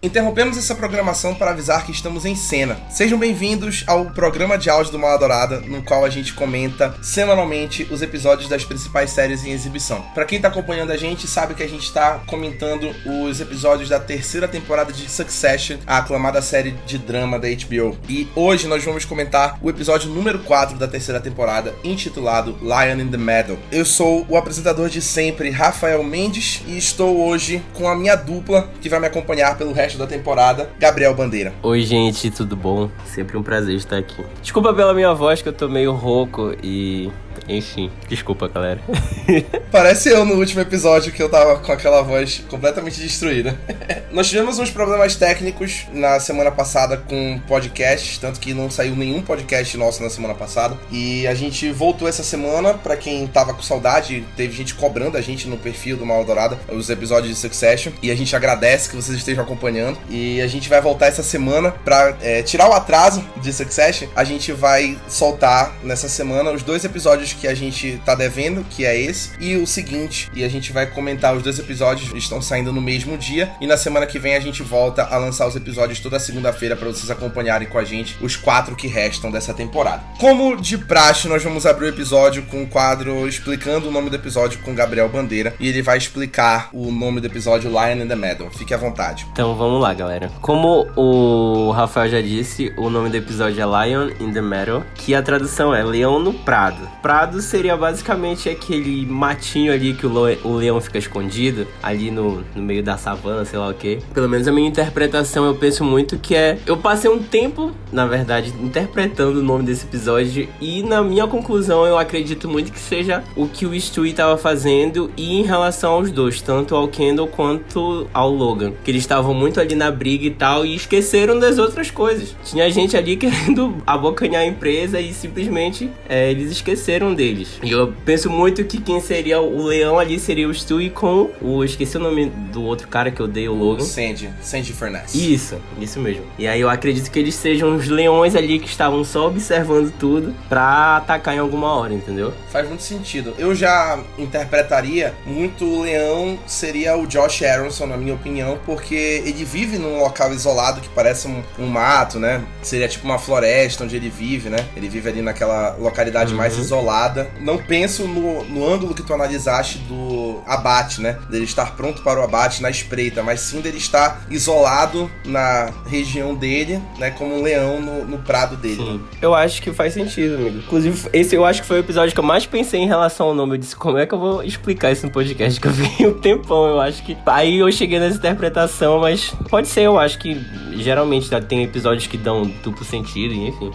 Interrompemos essa programação para avisar que estamos em cena. Sejam bem-vindos ao programa de áudio do Mal Dourada, no qual a gente comenta semanalmente os episódios das principais séries em exibição. Para quem está acompanhando a gente, sabe que a gente está comentando os episódios da terceira temporada de Succession, a aclamada série de drama da HBO. E hoje nós vamos comentar o episódio número 4 da terceira temporada, intitulado Lion in the Meadow. Eu sou o apresentador de sempre, Rafael Mendes, e estou hoje com a minha dupla que vai me acompanhar pelo resto resto da temporada, Gabriel Bandeira. Oi, gente, tudo bom? Sempre um prazer estar aqui. Desculpa pela minha voz, que eu tô meio rouco e enfim, desculpa, galera. Parece eu no último episódio que eu tava com aquela voz completamente destruída. Nós tivemos uns problemas técnicos na semana passada com podcasts, tanto que não saiu nenhum podcast nosso na semana passada. E a gente voltou essa semana, para quem tava com saudade, teve gente cobrando a gente no perfil do Mal Dourada os episódios de Succession. E a gente agradece que vocês estejam acompanhando. E a gente vai voltar essa semana pra é, tirar o atraso de Succession. A gente vai soltar nessa semana os dois episódios episódios que a gente tá devendo, que é esse, e o seguinte. E a gente vai comentar os dois episódios, estão saindo no mesmo dia. E na semana que vem a gente volta a lançar os episódios toda segunda-feira para vocês acompanharem com a gente os quatro que restam dessa temporada. Como de praxe, nós vamos abrir o episódio com o um quadro explicando o nome do episódio com Gabriel Bandeira. E ele vai explicar o nome do episódio Lion in the Meadow. Fique à vontade. Então vamos lá, galera. Como o Rafael já disse, o nome do episódio é Lion in the Meadow, que a tradução é Leão no Prado. Prado Prado seria basicamente aquele matinho ali que o, leão fica escondido, ali no, no meio da savana, sei lá o que. Pelo menos a minha interpretação eu penso muito que é. Eu passei um tempo, na verdade, interpretando o nome desse episódio e na minha conclusão eu acredito muito que seja o que o Stewie estava fazendo e em relação aos dois, tanto ao Kendall quanto ao Logan. Que eles estavam muito ali na briga e tal e esqueceram das outras coisas. Tinha gente ali querendo abocanhar a empresa e simplesmente é, eles esqueceram deles. E eu penso muito que quem seria o leão ali seria o Stewie com o. Esqueci o nome do outro cara que eu dei, o Logan. Sandy. Sandy Furness. Isso, isso mesmo. E aí eu acredito que eles sejam os leões ali que estavam só observando tudo pra atacar em alguma hora, entendeu? Faz muito sentido. Eu já interpretaria muito o leão seria o Josh Aronson, na minha opinião, porque ele vive num local isolado que parece um, um mato, né? Seria tipo uma floresta onde ele vive, né? Ele vive ali naquela localidade uhum. mais isolada não penso no, no ângulo que tu analisaste do abate, né? Dele estar pronto para o abate na espreita, mas sim dele estar isolado na região dele, né? Como um leão no, no prado dele. Sim. Eu acho que faz sentido, amigo. Inclusive, esse eu acho que foi o episódio que eu mais pensei em relação ao nome. Eu disse, como é que eu vou explicar isso no podcast? Que eu vi um tempão, eu acho que. Aí eu cheguei nessa interpretação, mas pode ser, eu acho que geralmente tem episódios que dão duplo sentido, enfim.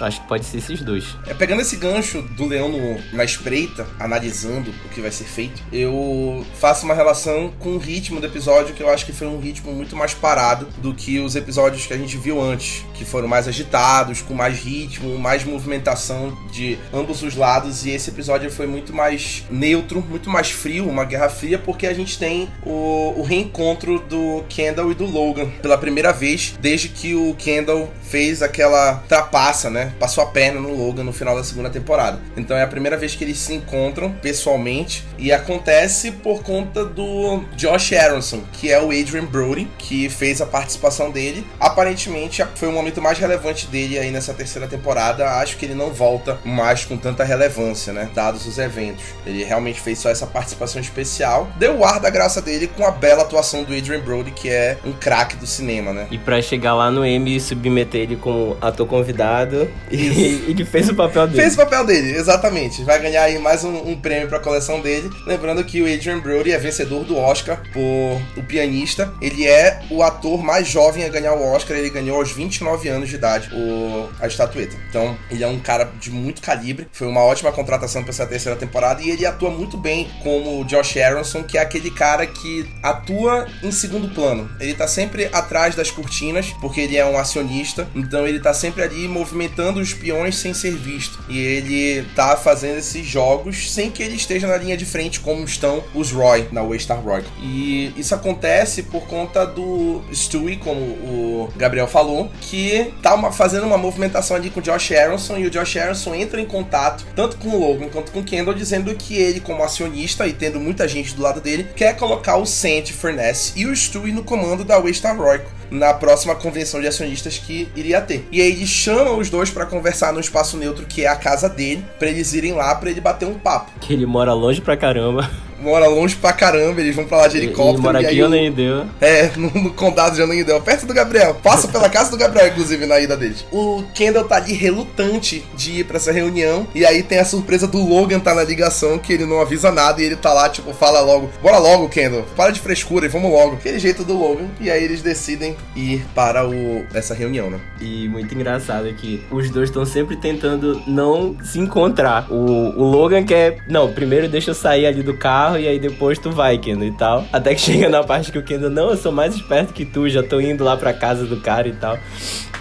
Acho que pode ser esses dois. É, pegando esse gancho do leão no, na espreita, analisando o que vai ser feito, eu faço uma relação com o ritmo do episódio, que eu acho que foi um ritmo muito mais parado do que os episódios que a gente viu antes, que foram mais agitados, com mais ritmo, mais movimentação de ambos os lados, e esse episódio foi muito mais neutro, muito mais frio, uma guerra fria, porque a gente tem o, o reencontro do Kendall e do Logan pela primeira vez, desde que o Kendall fez aquela trapaça, né? Passou a perna no Logan no final da segunda temporada. Então é a primeira vez que eles se encontram pessoalmente e acontece por conta do Josh Aronson, que é o Adrian Brody, que fez a participação dele. Aparentemente foi o momento mais relevante dele aí nessa terceira temporada. Acho que ele não volta mais com tanta relevância, né? Dados os eventos. Ele realmente fez só essa participação especial. Deu o ar da graça dele com a bela atuação do Adrian Brody, que é um craque do cinema, né? E chegar lá no Emmy e submeter ele como ator convidado e, e que fez o papel dele. Fez o papel dele, exatamente. Vai ganhar aí mais um, um prêmio para a coleção dele. Lembrando que o Adrian Brody é vencedor do Oscar por O Pianista. Ele é o ator mais jovem a ganhar o Oscar. Ele ganhou aos 29 anos de idade o, a estatueta. Então, ele é um cara de muito calibre. Foi uma ótima contratação para essa terceira temporada. E ele atua muito bem como o Josh Aronson, que é aquele cara que atua em segundo plano. Ele tá sempre atrás das cortinas, porque ele é um acionista. Então, ele tá sempre ali movimentando os peões sem ser visto. E ele tá fazendo esses jogos sem que ele esteja na linha de frente como estão os Roy na Waystar Roy. E isso acontece por conta do Stewie, como o Gabriel falou, que tá uma, fazendo uma movimentação ali com o Josh Aronson e o Josh Aronson entra em contato tanto com o Logan quanto com o Kendall dizendo que ele, como acionista e tendo muita gente do lado dele, quer colocar o Sandy Furness e o Stewie no comando da Waystar Roy na próxima convenção de acionistas que iria ter. E aí eles chamam os dois para conversar no espaço neutro, que é a casa dele, para eles irem lá para ele bater um papo. Que ele mora longe pra caramba mora longe pra caramba, eles vão pra lá de helicóptero. Ele mora aqui em deu. É, no, no, condado de Ananindeua, perto do Gabriel. Passa pela casa do Gabriel, inclusive, na ida deles. O Kendall tá ali relutante de ir pra essa reunião, e aí tem a surpresa do Logan tá na ligação, que ele não avisa nada, e ele tá lá, tipo, fala logo, bora logo, Kendall, para de frescura e vamos logo. Aquele jeito do Logan, e aí eles decidem ir para o, essa reunião, né? E muito engraçado que os dois estão sempre tentando não se encontrar. O, o Logan quer, não, primeiro deixa eu sair ali do carro, carro e aí depois tu vai, Kendo, e tal. Até que chega na parte que o Kendo, não, eu sou mais esperto que tu, já tô indo lá pra casa do cara e tal.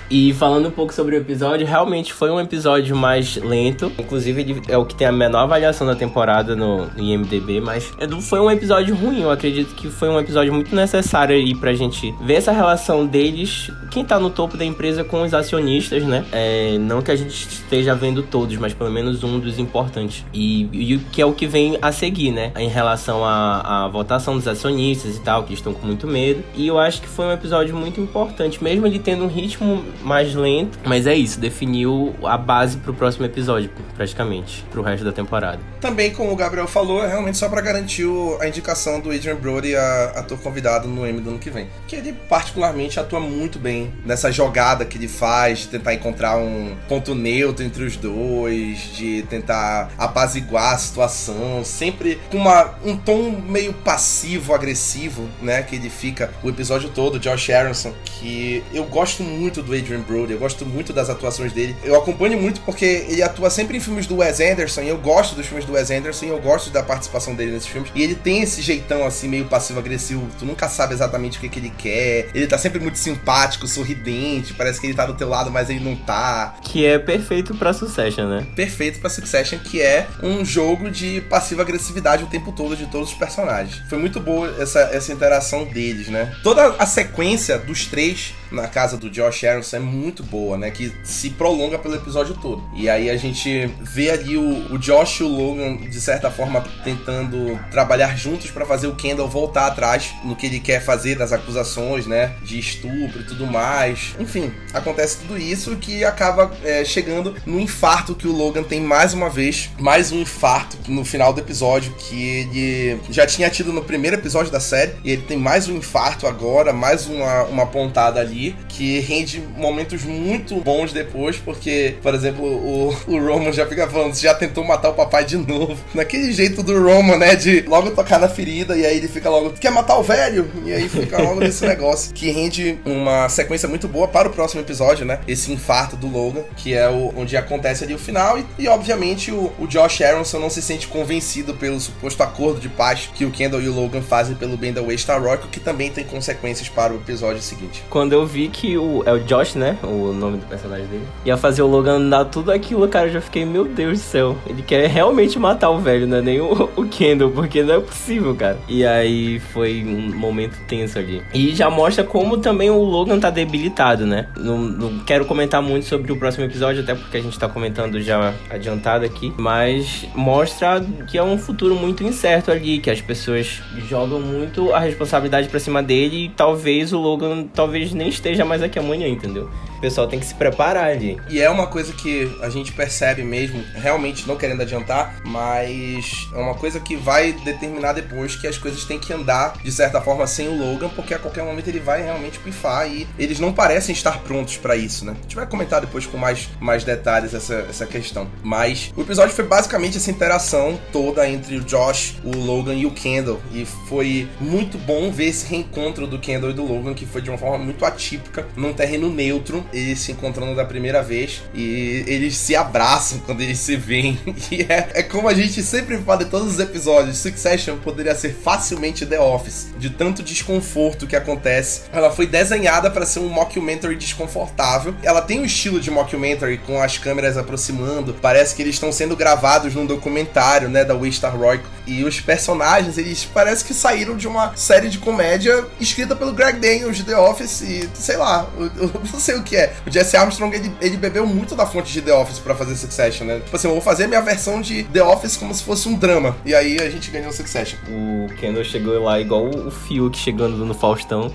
E falando um pouco sobre o episódio, realmente foi um episódio mais lento. Inclusive, ele é o que tem a menor avaliação da temporada no, IMDB, mas foi um episódio ruim. Eu acredito que foi um episódio muito necessário aí pra gente ver essa relação deles, quem tá no topo da empresa com os acionistas, né? É, não que a gente esteja vendo todos, mas pelo menos um dos importantes. E, e que é o que vem a seguir, né? Em relação à, à votação dos acionistas e tal, que estão com muito medo. E eu acho que foi um episódio muito importante, mesmo ele tendo um ritmo mais lento. Mas é isso, definiu a base pro próximo episódio, praticamente, pro resto da temporada. Também, como o Gabriel falou, é realmente só para garantir o, a indicação do Adrian Brody a ator convidado no Emmy do ano que vem. Que ele particularmente atua muito bem nessa jogada que ele faz de tentar encontrar um ponto neutro entre os dois, de tentar apaziguar a situação, sempre com uma, um tom meio passivo-agressivo, né? Que ele fica o episódio todo, Josh Aronson, que eu gosto muito do Adrian Brody, eu gosto muito das atuações dele. Eu acompanho muito porque ele atua sempre em filmes do Wes Anderson, e eu gosto dos filmes do Wes Anderson, e eu gosto da participação dele nesses filmes. E ele tem esse jeitão assim, meio passivo-agressivo, tu nunca sabe exatamente o que, que ele quer. Ele tá sempre muito simpático, sorridente, parece que ele tá do teu lado, mas ele não tá. Que é perfeito pra Succession, né? Perfeito pra Succession, que é um jogo de passiva-agressividade o tempo todo de todos os personagens. Foi muito boa essa, essa interação deles, né? Toda a sequência dos três na casa do Josh Aronson é muito boa, né? Que se prolonga pelo episódio todo. E aí a gente vê ali o, o Josh e o Logan, de certa forma, tentando trabalhar juntos para fazer o Kendall voltar atrás no que ele quer fazer das acusações, né? De estupro e tudo mais. Enfim, acontece tudo isso que acaba é, chegando no infarto que o Logan tem mais uma vez. Mais um infarto no final do episódio que ele já tinha tido no primeiro episódio da série. E ele tem mais um infarto agora, mais uma, uma pontada ali que rende momentos muito bons depois, porque, por exemplo, o, o Roman já fica falando, já tentou matar o papai de novo. Naquele jeito do Roman, né, de logo tocar na ferida, e aí ele fica logo, quer matar o velho? E aí fica logo nesse negócio, que rende uma sequência muito boa para o próximo episódio, né, esse infarto do Logan, que é o, onde acontece ali o final, e, e obviamente o, o Josh Aronson não se sente convencido pelo suposto acordo de paz que o Kendall e o Logan fazem pelo bem da Waystar Rock, que também tem consequências para o episódio seguinte. Quando eu vi que o. É o Josh, né? O nome do personagem dele. Ia fazer o Logan andar tudo aquilo, cara. Eu já fiquei, meu Deus do céu. Ele quer realmente matar o velho, não é nem o, o Kendall, porque não é possível, cara. E aí foi um momento tenso ali. E já mostra como também o Logan tá debilitado, né? Não, não quero comentar muito sobre o próximo episódio, até porque a gente tá comentando já adiantado aqui. Mas mostra que é um futuro muito incerto ali, que as pessoas jogam muito a responsabilidade pra cima dele e talvez o Logan talvez nem esteja mais aqui amanhã, entendeu? O pessoal tem que se preparar ali. E é uma coisa que a gente percebe mesmo, realmente não querendo adiantar, mas é uma coisa que vai determinar depois que as coisas têm que andar de certa forma sem o Logan, porque a qualquer momento ele vai realmente pifar e eles não parecem estar prontos para isso, né? A gente vai comentar depois com mais, mais detalhes essa, essa questão. Mas o episódio foi basicamente essa interação toda entre o Josh, o Logan e o Kendall. E foi muito bom ver esse reencontro do Kendall e do Logan, que foi de uma forma muito atípica, num terreno neutro eles se encontrando da primeira vez e eles se abraçam quando eles se veem. E é, é como a gente sempre fala em todos os episódios: Succession poderia ser facilmente The Office, de tanto desconforto que acontece. Ela foi desenhada para ser um mockumentary desconfortável. Ela tem um estilo de mockumentary com as câmeras aproximando, parece que eles estão sendo gravados num documentário, né, da Waystar Roy. E os personagens, eles parece que saíram de uma série de comédia escrita pelo Greg Daniels de The Office e sei lá, eu, eu não sei o que é. O Jesse Armstrong, ele, ele bebeu muito da fonte de The Office para fazer Succession, né? Tipo assim, eu vou fazer minha versão de The Office como se fosse um drama. E aí a gente ganhou Succession. O Kendall chegou lá igual o Fiuk chegando no Faustão.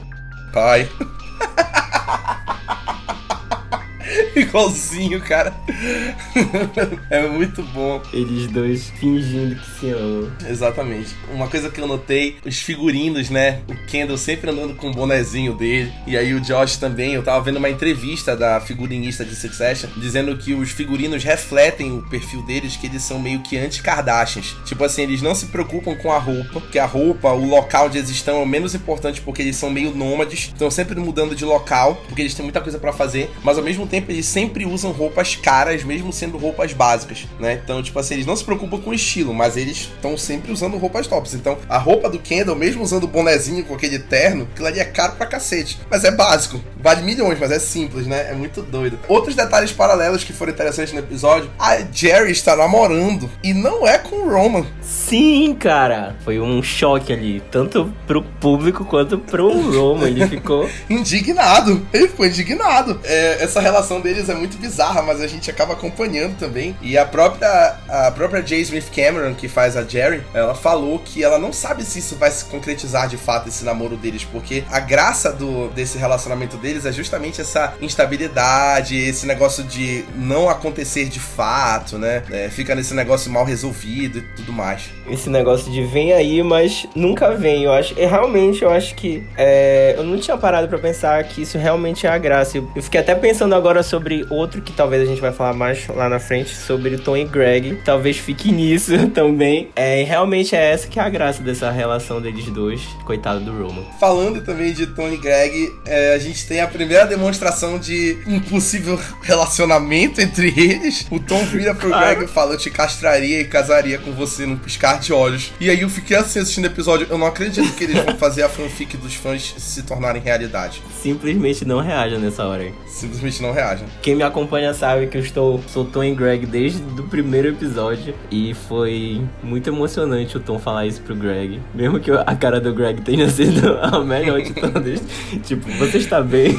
Pai. Igualzinho, cara. é muito bom. Eles dois fingindo que se amam. Exatamente. Uma coisa que eu notei, os figurinos, né? O Kendall sempre andando com o bonezinho dele. E aí o Josh também. Eu tava vendo uma entrevista da figurinista de Succession dizendo que os figurinos refletem o perfil deles, que eles são meio que anti-Kardashians. Tipo assim, eles não se preocupam com a roupa, porque a roupa, o local onde eles estão é o menos importante porque eles são meio nômades, estão sempre mudando de local, porque eles têm muita coisa para fazer, mas ao mesmo tempo eles sempre usam roupas caras, mesmo sendo roupas básicas, né? Então, tipo assim, eles não se preocupam com o estilo, mas eles estão sempre usando roupas tops. Então, a roupa do Kendall, mesmo usando o bonezinho com aquele terno, aquilo ali é caro pra cacete. Mas é básico. Vale milhões, mas é simples, né? É muito doido. Outros detalhes paralelos que foram interessantes no episódio: a Jerry está namorando e não é com o Roman. Sim, cara. Foi um choque ali, tanto pro público quanto pro Roman. Ele ficou indignado. Ele ficou indignado. É, essa relação deles é muito bizarra, mas a gente acaba acompanhando também. E a própria a própria J. Smith Cameron, que faz a Jerry, ela falou que ela não sabe se isso vai se concretizar de fato esse namoro deles, porque a graça do desse relacionamento deles é justamente essa instabilidade, esse negócio de não acontecer de fato, né? É, fica nesse negócio mal resolvido e tudo mais. Esse negócio de vem aí, mas nunca vem. Eu acho, e realmente eu acho que é, eu não tinha parado para pensar que isso realmente é a graça. Eu fiquei até pensando agora sobre outro que talvez a gente vai falar mais lá na frente sobre Tom e Greg. Talvez fique nisso também. É, realmente é essa que é a graça dessa relação deles dois. Coitado do Roman. Falando também de Tom e Greg, é, a gente tem a primeira demonstração de um possível relacionamento entre eles. O Tom vira pro claro. Greg e fala: Eu te castraria e casaria com você num piscar de olhos. E aí eu fiquei assim assistindo o episódio. Eu não acredito que eles vão fazer a fanfic dos fãs se tornarem realidade. Simplesmente não reajam nessa hora aí. Simplesmente não reajam. Quem me acompanha sabe que eu estou sou Tom e Greg desde o primeiro episódio. E foi muito emocionante o Tom falar isso pro Greg. Mesmo que a cara do Greg tenha sido a melhor de todas. tipo, você está bem.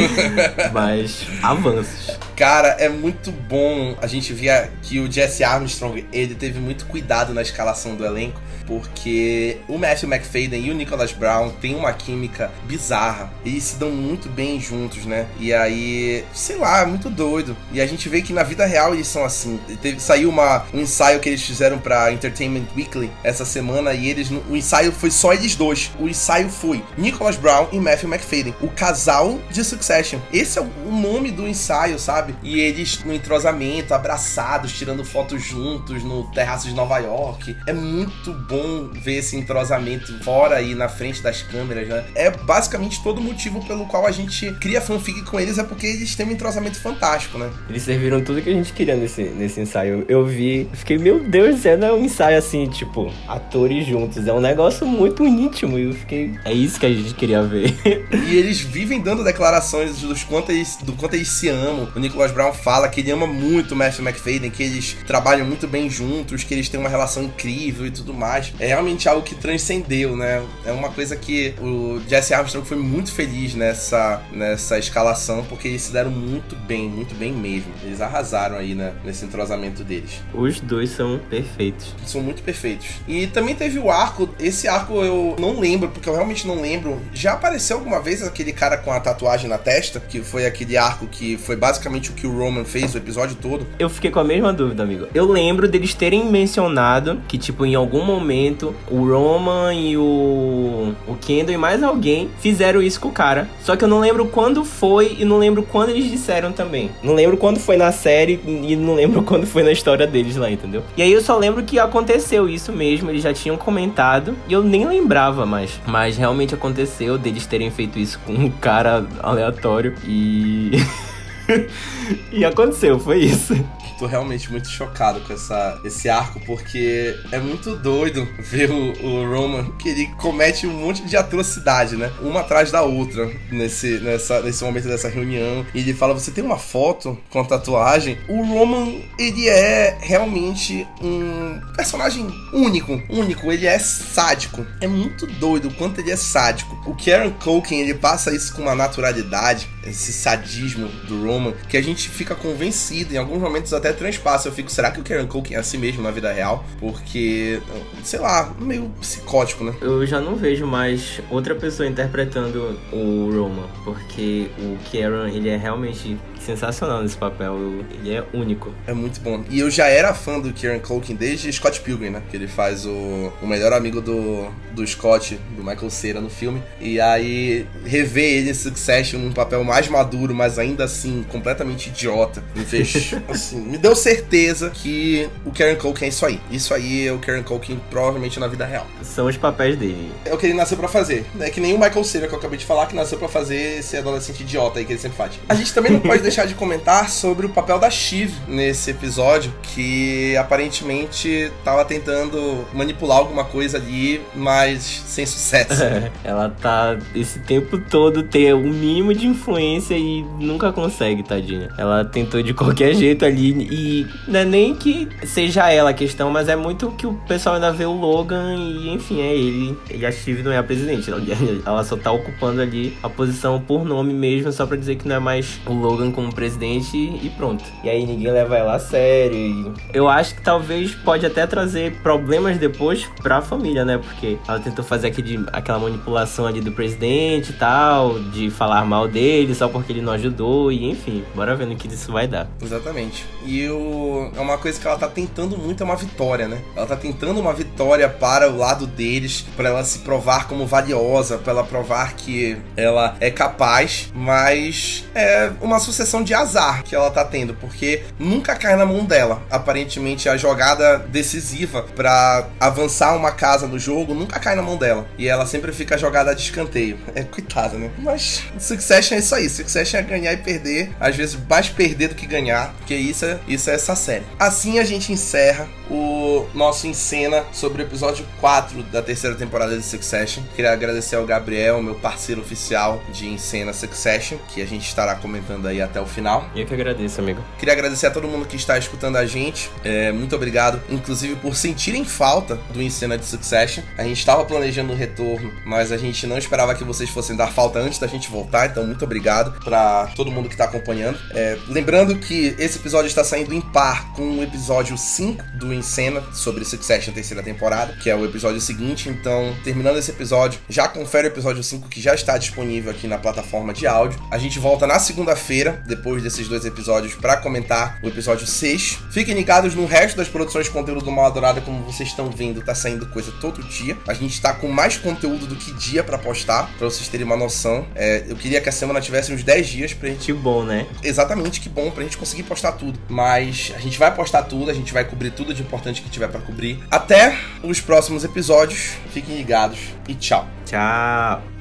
Mas avanços. Cara, é muito bom a gente ver que o Jesse Armstrong, ele teve muito cuidado na escalação do elenco porque o Matthew McFadden e o Nicholas Brown têm uma química bizarra. Eles se dão muito bem juntos, né? E aí, sei lá, é muito doido. E a gente vê que na vida real eles são assim. Teve, saiu uma, um ensaio que eles fizeram pra Entertainment Weekly essa semana e eles. O ensaio foi só eles dois. O ensaio foi Nicholas Brown e Matthew McFadden, o casal de Succession. Esse é o nome do ensaio, sabe? E eles no entrosamento, abraçados, tirando fotos juntos no terraço de Nova York. É muito bom ver esse entrosamento fora e na frente das câmeras, né? É basicamente todo o motivo pelo qual a gente cria fanfic com eles, é porque eles têm um entrosamento fantástico, né? Eles serviram tudo que a gente queria nesse, nesse ensaio. Eu vi, fiquei, meu Deus é um ensaio assim, tipo, atores juntos. É um negócio muito íntimo. E eu fiquei, é isso que a gente queria ver. e eles vivem dando declarações dos quanto eles, do quanto eles se amam. O Nicholas Brown fala que ele ama muito o Matthew McFadden, que eles trabalham muito bem juntos, que eles têm uma relação incrível e tudo mais é realmente algo que transcendeu, né? É uma coisa que o Jesse Armstrong foi muito feliz nessa, nessa escalação, porque eles se deram muito bem, muito bem mesmo. Eles arrasaram aí né, nesse entrosamento deles. Os dois são perfeitos. São muito perfeitos. E também teve o arco, esse arco eu não lembro, porque eu realmente não lembro. Já apareceu alguma vez aquele cara com a tatuagem na testa, que foi aquele arco que foi basicamente o que o Roman fez o episódio todo? Eu fiquei com a mesma dúvida, amigo. Eu lembro deles terem mencionado que, tipo, em algum momento momento, o Roman e o, o Kendall e mais alguém fizeram isso com o cara. Só que eu não lembro quando foi e não lembro quando eles disseram também. Não lembro quando foi na série e não lembro quando foi na história deles lá, entendeu? E aí eu só lembro que aconteceu isso mesmo, eles já tinham comentado e eu nem lembrava mais. Mas realmente aconteceu deles terem feito isso com um cara aleatório e. e aconteceu, foi isso tô realmente muito chocado com essa, esse arco, porque é muito doido ver o, o Roman que ele comete um monte de atrocidade, né? Uma atrás da outra nesse, nessa, nesse momento dessa reunião. E ele fala: Você tem uma foto com tatuagem? O Roman, ele é realmente um personagem único. Único, ele é sádico. É muito doido o quanto ele é sádico. O Karen Culkin, ele passa isso com uma naturalidade esse sadismo do Roman, que a gente fica convencido, em alguns momentos até transpassa. Eu fico, será que o Karen Culkin é assim mesmo na vida real? Porque, sei lá, meio psicótico, né? Eu já não vejo mais outra pessoa interpretando o Roman, porque o Karen, ele é realmente sensacional nesse papel. Ele é único. É muito bom. E eu já era fã do Kieran Culkin desde Scott Pilgrim, né? Que ele faz o, o melhor amigo do, do Scott, do Michael Cera no filme. E aí, rever ele em Succession num papel mais maduro, mas ainda assim, completamente idiota, me fez, assim, me deu certeza que o Kieran Culkin é isso aí. Isso aí é o Kieran Culkin provavelmente na vida real. São os papéis dele. É o que ele nasceu pra fazer. É que nem o Michael Cera que eu acabei de falar, que nasceu pra fazer esse adolescente idiota aí que ele sempre faz. A gente também não pode deixar de comentar sobre o papel da Shiv nesse episódio, que aparentemente tava tentando manipular alguma coisa ali, mas sem sucesso. Ela tá esse tempo todo ter o um mínimo de influência e nunca consegue, tadinha. Ela tentou de qualquer jeito ali e não é nem que seja ela a questão, mas é muito que o pessoal ainda vê o Logan e enfim, é ele. E a Shiv não é a presidente, ela só tá ocupando ali a posição por nome mesmo, só pra dizer que não é mais o Logan como presidente e pronto. E aí ninguém leva ela a sério. E eu acho que talvez pode até trazer problemas depois pra família, né? Porque ela tentou fazer aquele, aquela manipulação ali do presidente e tal, de falar mal dele só porque ele não ajudou, e enfim, bora ver no que isso vai dar. Exatamente. E o... é uma coisa que ela tá tentando muito, é uma vitória, né? Ela tá tentando uma vitória para o lado deles, para ela se provar como valiosa, para ela provar que ela é capaz, mas é uma sucessão de azar que ela tá tendo, porque nunca cai na mão dela. Aparentemente, a jogada decisiva para avançar uma casa no jogo nunca cai na mão dela. E ela sempre fica jogada de escanteio. É coitada, né? Mas Succession é isso aí. Succession é ganhar e perder. Às vezes mais perder do que ganhar. Porque isso é, isso é essa série. Assim a gente encerra o nosso encena sobre o episódio 4 da terceira temporada de Succession. Queria agradecer ao Gabriel, meu parceiro oficial de encena Succession, que a gente estará comentando aí até o final. Eu que agradeço, amigo. Queria agradecer a todo mundo que está escutando a gente. É, muito obrigado, inclusive, por sentirem falta do encena de Succession. A gente estava planejando o retorno, mas a gente não esperava que vocês fossem dar falta antes da gente voltar, então muito obrigado para todo mundo que está acompanhando. É, lembrando que esse episódio está saindo em par com o episódio 5 do Encena sobre Succession terceira temporada, que é o episódio seguinte. Então, terminando esse episódio, já confere o episódio 5 que já está disponível aqui na plataforma de áudio. A gente volta na segunda-feira, depois desses dois episódios, para comentar o episódio 6. Fiquem ligados no resto das produções de conteúdo do Mal Adorada, como vocês estão vendo, tá saindo coisa todo dia. A gente tá com mais conteúdo do que dia para postar, para vocês terem uma noção. É, eu queria que a semana tivesse uns 10 dias pra gente. Que bom, né? Exatamente, que bom, pra gente conseguir postar tudo. Mas a gente vai postar tudo, a gente vai cobrir tudo de importante que tiver para cobrir. Até os próximos episódios. Fiquem ligados e tchau. Tchau.